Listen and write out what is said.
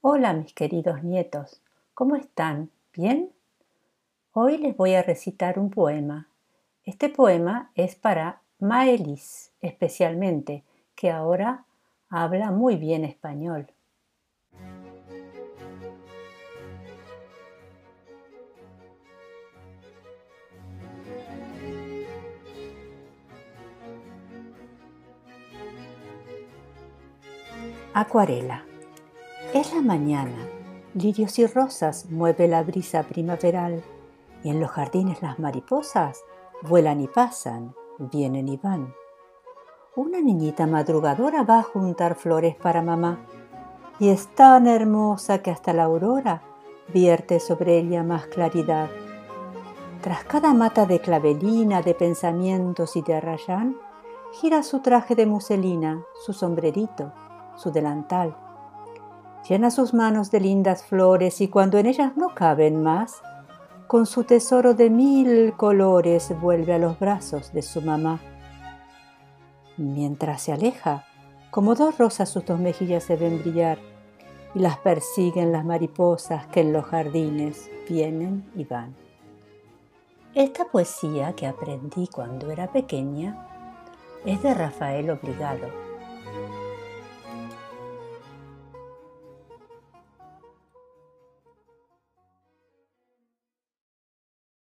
Hola mis queridos nietos, ¿cómo están? ¿Bien? Hoy les voy a recitar un poema. Este poema es para Maelis especialmente, que ahora habla muy bien español. Acuarela. Es la mañana, lirios y rosas mueve la brisa primaveral, y en los jardines las mariposas vuelan y pasan, vienen y van. Una niñita madrugadora va a juntar flores para mamá, y es tan hermosa que hasta la aurora vierte sobre ella más claridad. Tras cada mata de clavelina, de pensamientos y de arrayán, gira su traje de muselina, su sombrerito, su delantal llena sus manos de lindas flores y cuando en ellas no caben más, con su tesoro de mil colores vuelve a los brazos de su mamá. Mientras se aleja, como dos rosas sus dos mejillas se ven brillar y las persiguen las mariposas que en los jardines vienen y van. Esta poesía que aprendí cuando era pequeña es de Rafael Obligado